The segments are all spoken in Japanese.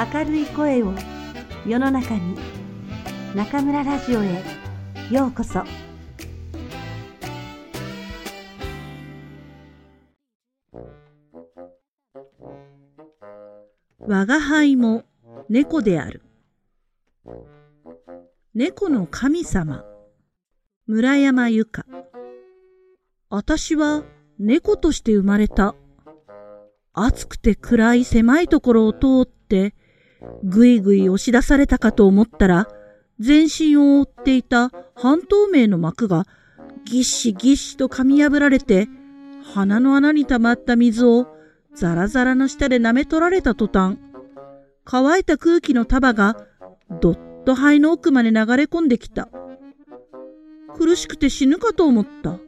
明るい声を世の中に中村ラジオへようこそ。我が輩も猫である。猫の神様。村山由佳。私は猫として生まれた。暑くて暗い狭いところを通って、ぐいぐい押し出されたかと思ったら、全身を覆っていた半透明の膜がぎっしぎっしと噛み破られて、鼻の穴に溜まった水をザラザラの下で舐め取られた途端、乾いた空気の束がどっと肺の奥まで流れ込んできた。苦しくて死ぬかと思った。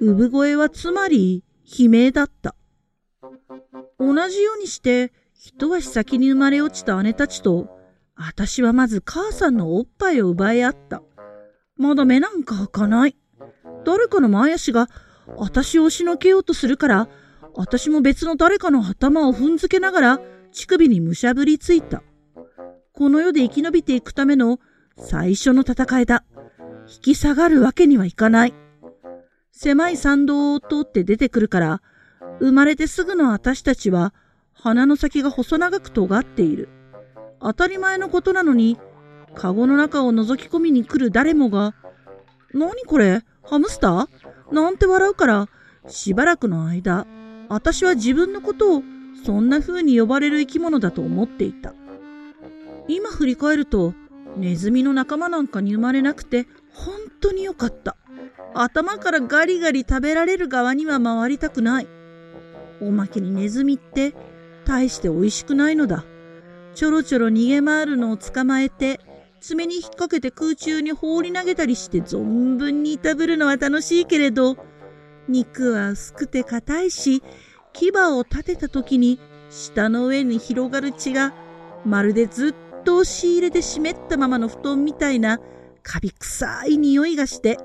産声はつまり悲鳴だった。同じようにして、一足先に生まれ落ちた姉たちと、私はまず母さんのおっぱいを奪い合った。まだ目なんか開かない。誰かの前足が私を押しのけようとするから、私も別の誰かの頭を踏んづけながら乳首にむしゃぶりついた。この世で生き延びていくための最初の戦いだ。引き下がるわけにはいかない。狭い参道を通って出てくるから、生まれてすぐの私たちは鼻の先が細長く尖っている。当たり前のことなのに、カゴの中を覗き込みに来る誰もが、何これ？ハムスター？なんて笑うから、しばらくの間、私は自分のことをそんな風に呼ばれる生き物だと思っていた。今振り返ると、ネズミの仲間なんかに生まれなくて本当によかった。頭からガリガリ食べられる側には回りたくない。おまけにネズミって大して美味しくないのだ。ちょろちょろ逃げ回るのを捕まえて、爪に引っ掛けて空中に放り投げたりして存分にいたぶるのは楽しいけれど、肉は薄くて硬いし、牙を立てた時に舌の上に広がる血が、まるでずっと押し入れで湿ったままの布団みたいなカビ臭い匂いがして、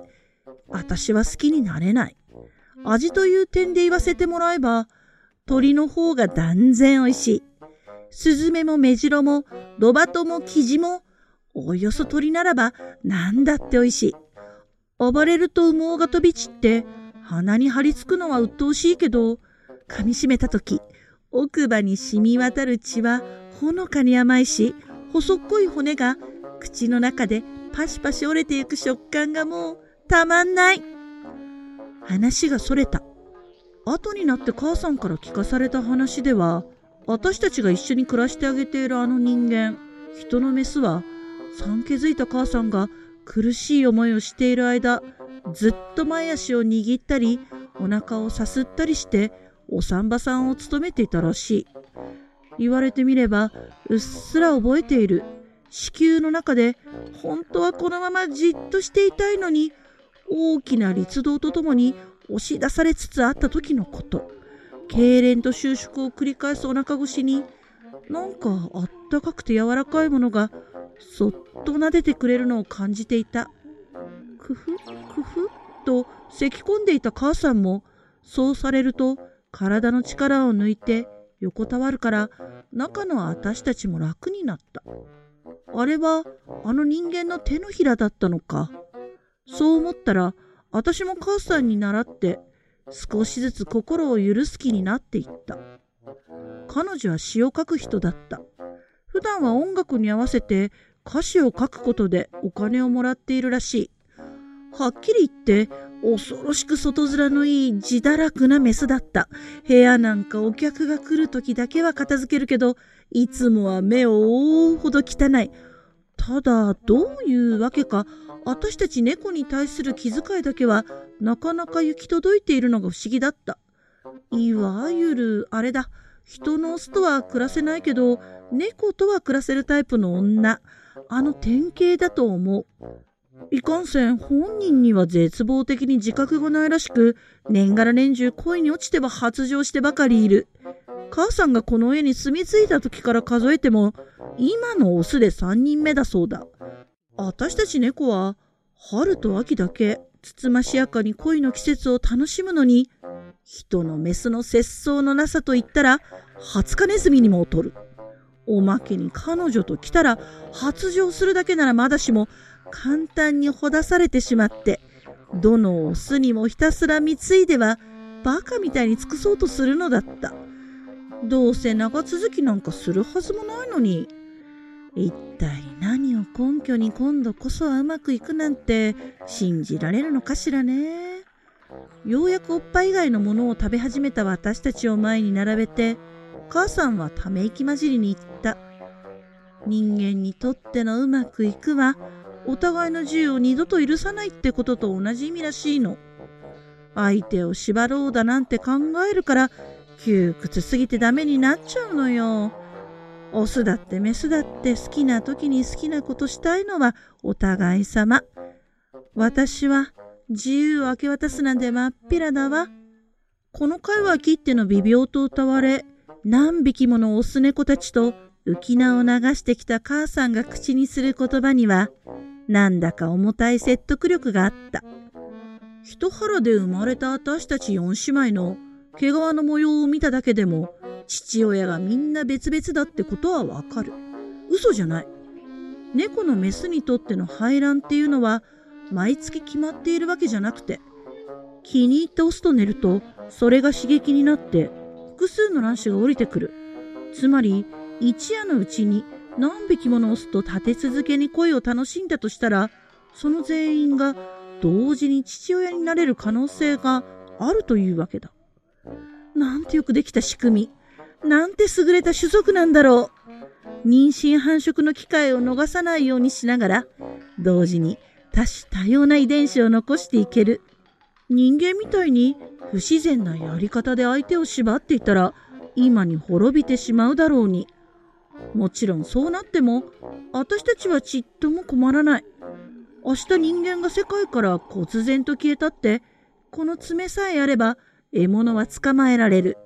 私は好きになれない。味という点で言わせてもらえば、鳥の方が断然美味しい。スズメもメジロも、ロバトもキジも、おおよそ鳥ならば何だって美味しい。暴れると羽毛が飛び散って、鼻に張り付くのは鬱陶しいけど、噛み締めたとき、奥歯に染み渡る血はほのかに甘いし、細っこい骨が口の中でパシパシ折れていく食感がもうたまんない。話がそれた。後になって母さんから聞かされた話では、私たちが一緒に暮らしてあげているあの人間、人のメスは、産気づいた母さんが苦しい思いをしている間、ずっと前足を握ったり、お腹をさすったりして、お産婆さんを務めていたらしい。言われてみれば、うっすら覚えている。子宮の中で、本当はこのままじっとしていたいのに、大きな立道とともに押し出されつつあった時のこと。痙攣と収縮を繰り返すお腹越しに、なんかあったかくて柔らかいものがそっと撫でてくれるのを感じていた。くふ、くふと咳き込んでいた母さんも、そうされると体の力を抜いて横たわるから中の私たちも楽になった。あれはあの人間の手のひらだったのか。そう思ったら、私も母さんに習って、少しずつ心を許す気になっていった。彼女は詩を書く人だった。普段は音楽に合わせて歌詞を書くことでお金をもらっているらしい。はっきり言って、恐ろしく外面のいい自堕落なメスだった。部屋なんかお客が来る時だけは片付けるけど、いつもは目を覆うほど汚い。ただ、どういうわけか、私たち猫に対する気遣いだけはなかなか行き届いているのが不思議だった。いわゆる、あれだ、人のオスとは暮らせないけど、猫とは暮らせるタイプの女。あの典型だと思う。いかんせん本人には絶望的に自覚がないらしく、年がら年中恋に落ちては発情してばかりいる。母さんがこの家に住み着いた時から数えても、今のオスで3人目だそうだ。私たち猫は春と秋だけつつましやかに恋の季節を楽しむのに人のメスの節操のなさと言ったらハツカネズミにも劣る。おまけに彼女と来たら発情するだけならまだしも簡単にほだされてしまってどのオスにもひたすら貢いではバカみたいに尽くそうとするのだった。どうせ長続きなんかするはずもないのに。一体何を根拠に今度こそはうまくいくなんて信じられるのかしらね。ようやくおっぱい以外のものを食べ始めた私たちを前に並べて、母さんはため息混じりに言った。人間にとってのうまくいくは、お互いの自由を二度と許さないってことと同じ意味らしいの。相手を縛ろうだなんて考えるから窮屈すぎてダメになっちゃうのよ。オスだってメスだって好きな時に好きなことしたいのはお互い様。私は自由を明け渡すなんてまっぴらだわ。この回は切っての微病と歌われ、何匹ものオス猫たちと浮き名を流してきた母さんが口にする言葉には、なんだか重たい説得力があった。一腹で生まれた私たち四姉妹の毛皮の模様を見ただけでも父親がみんな別々だってことはわかる。嘘じゃない。猫のメスにとっての排卵っていうのは毎月決まっているわけじゃなくて気に入ったオスと寝るとそれが刺激になって複数の卵子が降りてくる。つまり一夜のうちに何匹ものオスと立て続けに恋を楽しんだとしたらその全員が同時に父親になれる可能性があるというわけだ。なんてよくできた仕組み。なんて優れた種族なんだろう。妊娠繁殖の機会を逃さないようにしながら、同時に多種多様な遺伝子を残していける。人間みたいに不自然なやり方で相手を縛っていたら、今に滅びてしまうだろうに。もちろんそうなっても、私たちはちっとも困らない。明日人間が世界から忽然と消えたって、この爪さえあれば獲物は捕まえられる。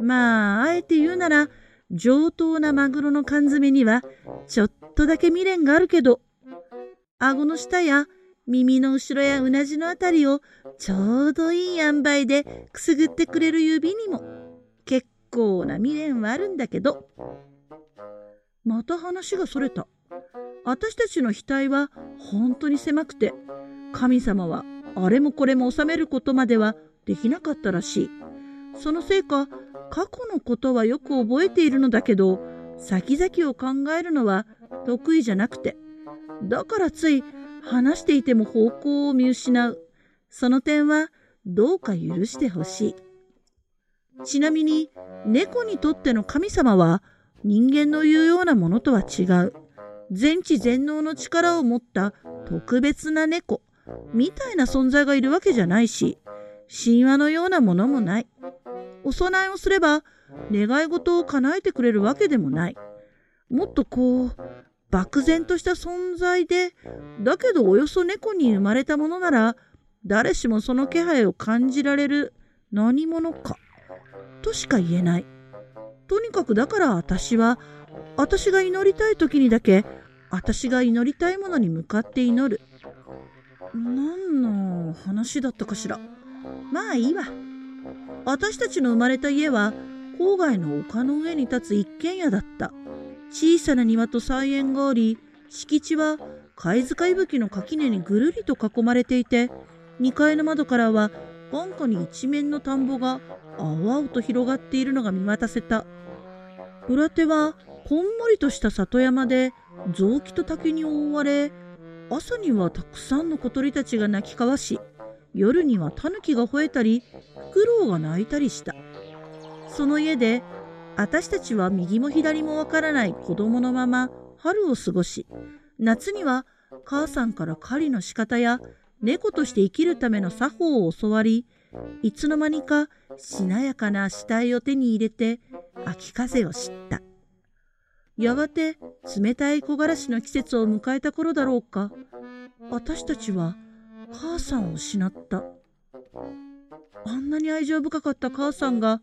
まあ、あえて言うなら、上等なマグロの缶詰には、ちょっとだけ未練があるけど、顎の下や耳の後ろやうなじのあたりをちょうどいい塩梅でくすぐってくれる指にも結構な未練はあるんだけど。また話がそれた。私たちの額は本当に狭くて、神様はあれもこれも収めることまではできなかったらしい。そのせいか、過去のことはよく覚えているのだけど、先々を考えるのは得意じゃなくて、だからつい話していても方向を見失う。その点はどうか許してほしい。ちなみに、猫にとっての神様は人間の言うようなものとは違う。全知全能の力を持った特別な猫みたいな存在がいるわけじゃないし、神話のようなものもない。お供えをすれば願い事を叶えてくれるわけでもない。もっとこう、漠然とした存在で、だけどおよそ猫に生まれたものなら、誰しもその気配を感じられる何者か、としか言えない。とにかくだから私は、私が祈りたい時にだけ、私が祈りたいものに向かって祈る。何の話だったかしら。まあいいわ。私たちの生まれた家は郊外の丘の上に立つ一軒家だった。小さな庭と菜園があり、敷地は貝塚いぶきの垣根にぐるりと囲まれていて、2階の窓からは眼下に一面の田んぼが青々と広がっているのが見渡せた。裏手はこんもりとした里山で雑木と竹に覆われ、朝にはたくさんの小鳥たちが鳴き交わし、夜にはタヌキが吠えたり、フクロウが鳴いたりした。その家で、私たちは右も左もわからない子供のまま春を過ごし、夏には母さんから狩りの仕方や猫として生きるための作法を教わり、いつの間にかしなやかな死体を手に入れて秋風を知った。やがて冷たい木枯らしの季節を迎えた頃だろうか、私たちは母さんを失った。あんなに愛情深かった母さんが、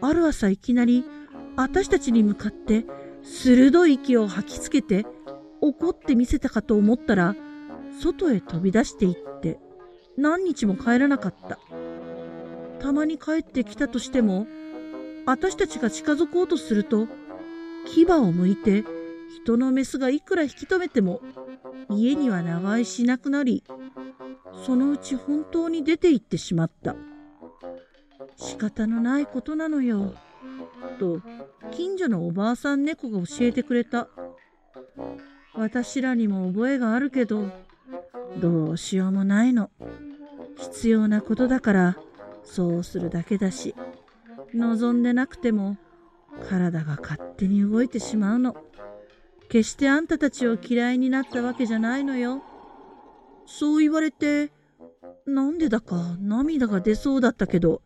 ある朝いきなり私たちに向かって鋭い息を吐きつけて怒ってみせたかと思ったら、外へ飛び出していって何日も帰らなかった。たまに帰ってきたとしても、私たちが近づこうとすると、牙をむいて人のメスがいくら引き止めても家には長居しなくなりそのうち本当に出て行ってしまった。仕方のないことなのよ。と近所のおばあさん猫が教えてくれた。私らにも覚えがあるけど、どうしようもないの。必要なことだからそうするだけだし、望んでなくても体が勝手に動いてしまうの。決してあんたたちを嫌いになったわけじゃないのよ。そう言われて、なんでだか涙が出そうだったけど、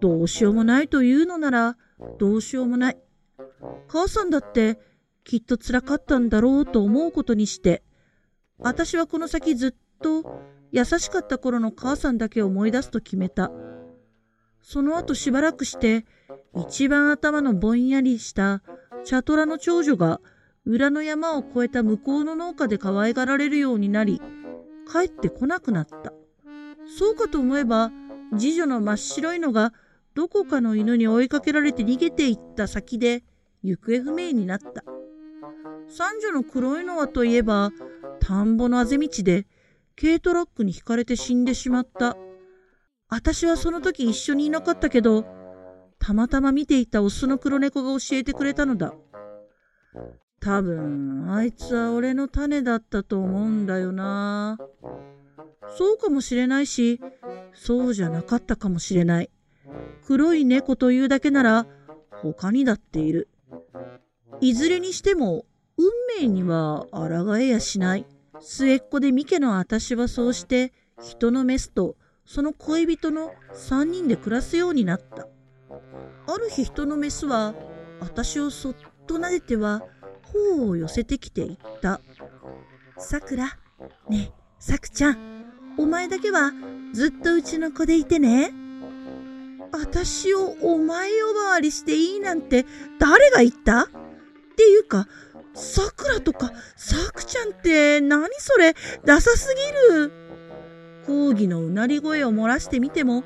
どうしようもないというのなら、どうしようもない。母さんだってきっと辛かったんだろうと思うことにして、私はこの先ずっと優しかった頃の母さんだけを思い出すと決めた。その後しばらくして、一番頭のぼんやりした茶虎の長女が裏の山を越えた向こうの農家で可愛がられるようになり、帰ってこなくなった。そうかと思えば、次女の真っ白いのがどこかの犬に追いかけられて逃げていった先で行方不明になった。三女の黒いのはといえば、田んぼのあぜ道で軽トラックにひかれて死んでしまった。私はその時一緒にいなかったけど、たまたま見ていたオスの黒猫が教えてくれたのだ。多分、あいつは俺の種だったと思うんだよな。そうかもしれないし、そうじゃなかったかもしれない。黒い猫というだけなら、他にだっている。いずれにしても、運命には抗えやしない。末っ子で三家の私はそうして、人のメスとその恋人の三人で暮らすようになった。ある日人のメスは、私をそっと撫でては、頬を寄せてきて言った。さくら、ねえ、さくちゃん、お前だけはずっとうちの子でいてね。私をお前呼ばわりしていいなんて誰が言った？っていうか、さくらとかさくちゃんって何それ？ダサすぎる。講義のうなり声を漏らしてみても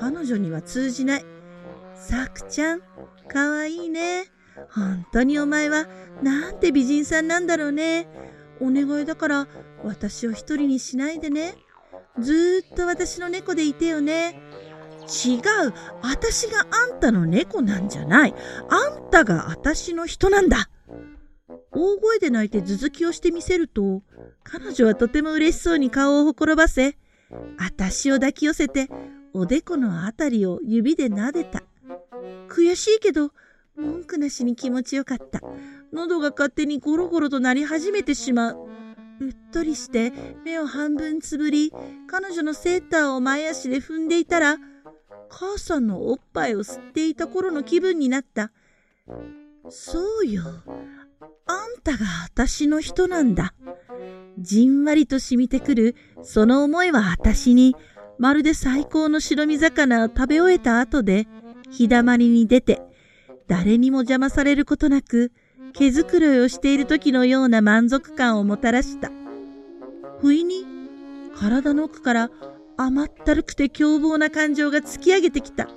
彼女には通じない。さくちゃん、かわいいね。本当にお前はなんて美人さんなんだろうね。お願いだから私を一人にしないでね。ずっと私の猫でいてよね。違う。私があんたの猫なんじゃない。あんたが私の人なんだ。大声で泣いて頭突きをしてみせると、彼女はとても嬉しそうに顔をほころばせ、私を抱き寄せて、おでこのあたりを指で撫でた。悔しいけど、文句なしに気持ちよかった。喉が勝手にゴロゴロと鳴り始めてしまう。うっとりして目を半分つぶり、彼女のセーターを前足で踏んでいたら、母さんのおっぱいを吸っていた頃の気分になった。そうよ。あんたが私の人なんだ。じんわりと染みてくる、その思いは私に、まるで最高の白身魚を食べ終えた後で、日だまりに出て、誰にも邪魔されることなく、毛づくろいをしている時のような満足感をもたらした。不意に体の奥から甘ったるくて凶暴な感情が突き上げてきた。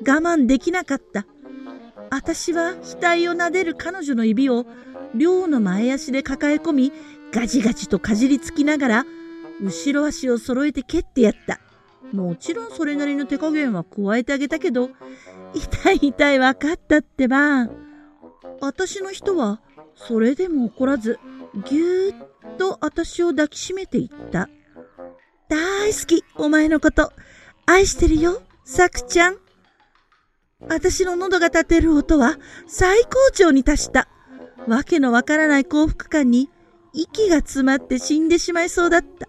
我慢できなかった。私は額を撫でる彼女の指を寮の前足で抱え込み、ガジガジとかじりつきながら、後ろ足を揃えて蹴ってやった。もちろんそれなりの手加減は加えてあげたけど、痛い痛い分かったってば。私の人はそれでも怒らず、ぎゅーっと私を抱きしめていった。大好き、お前のこと。愛してるよ、さくちゃん。私の喉が立てる音は最高潮に達した。わけのわからない幸福感に息が詰まって死んでしまいそうだった。